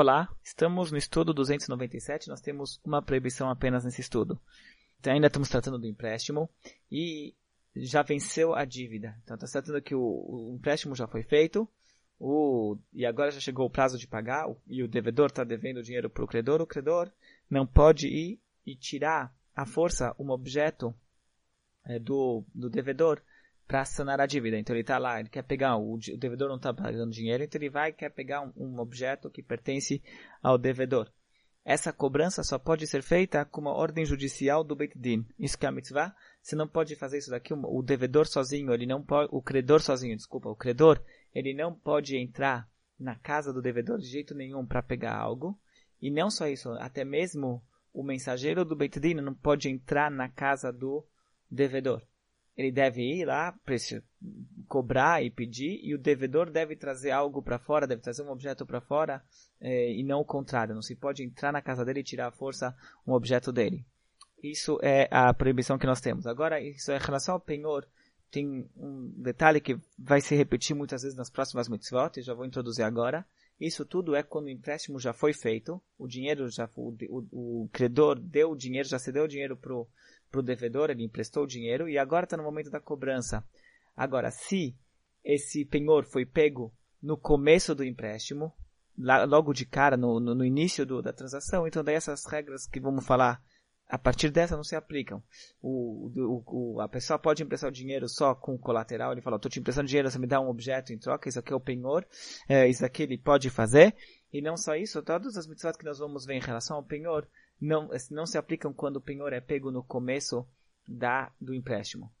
Olá, estamos no estudo 297, nós temos uma proibição apenas nesse estudo. Então, ainda estamos tratando do empréstimo e já venceu a dívida. Então está tratando que o, o, empréstimo já foi feito o, e agora já chegou o prazo de pagar o, e o devedor está devendo dinheiro para o credor. O credor não pode ir e tirar à força um objeto é, do, do devedor para sanar a dívida. Então ele está lá, ele quer pegar, o, devedor não está pagando dinheiro, então ele vai e quer pegar um, um, objeto que pertence ao devedor. Essa cobrança só pode ser feita com uma ordem judicial do Beit Din. Isso que é a mitzvah. Você não pode fazer isso daqui. O devedor sozinho, ele não pode, o credor sozinho, desculpa, o credor, ele não pode entrar na casa do devedor de jeito nenhum para pegar algo. E não só isso, até mesmo o mensageiro do Beit Din não pode entrar na casa do devedor ele deve ir lá, cobrar e pedir, e o devedor deve trazer algo para fora, deve trazer um objeto para fora, é, e não o contrário. Não se pode entrar na casa dele e tirar à força um objeto dele. Isso é a proibição que nós temos. Agora, isso é em relação ao penhor, tem um detalhe que vai se repetir muitas vezes nas próximas mitzvot, e já vou introduzir agora. Isso tudo é quando o empréstimo já foi feito, o dinheiro já o, o, o credor deu o dinheiro, já cedeu o dinheiro para o para o devedor, ele emprestou o dinheiro e agora está no momento da cobrança. Agora, se esse penhor foi pego no começo do empréstimo, logo de cara, no, no, no início do, da transação, então daí essas regras que vamos falar a partir dessa não se aplicam. O, o, o, a pessoa pode emprestar o dinheiro só com colateral. Ele fala, estou te emprestando dinheiro, você me dá um objeto em troca, isso aqui é o penhor, é, isso aqui ele pode fazer. E não só isso, todas as mitzvot que nós vamos ver em relação ao penhor não, não se aplicam quando o penhor é pego no começo da, do empréstimo.